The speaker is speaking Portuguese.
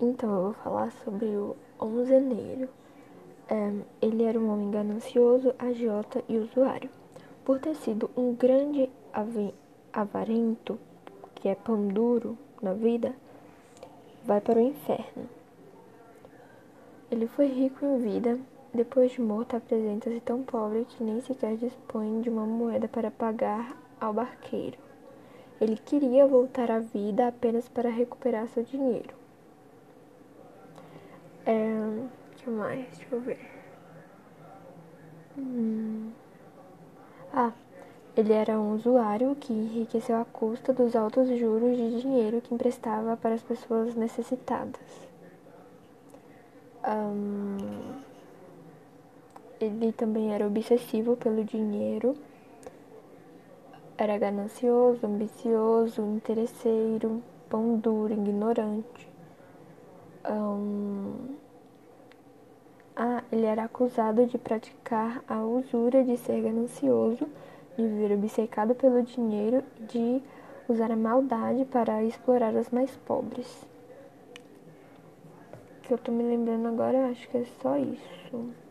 Então eu vou falar sobre o onzeneiro. É, ele era um homem ganancioso, agiota e usuário. Por ter sido um grande avarento, que é pão duro na vida, vai para o inferno. Ele foi rico em vida, depois de morto apresenta-se tão pobre que nem sequer dispõe de uma moeda para pagar ao barqueiro. Ele queria voltar à vida apenas para recuperar seu dinheiro. É, que mais? Deixa eu ver. Hum. Ah, ele era um usuário que enriqueceu à custa dos altos juros de dinheiro que emprestava para as pessoas necessitadas. Ele também era obsessivo pelo dinheiro, era ganancioso, ambicioso, interesseiro, pão duro, ignorante. Ele era acusado de praticar a usura, de ser ganancioso, de viver obcecado pelo dinheiro, de usar a maldade para explorar os mais pobres. Que eu tô me lembrando agora, acho que é só isso.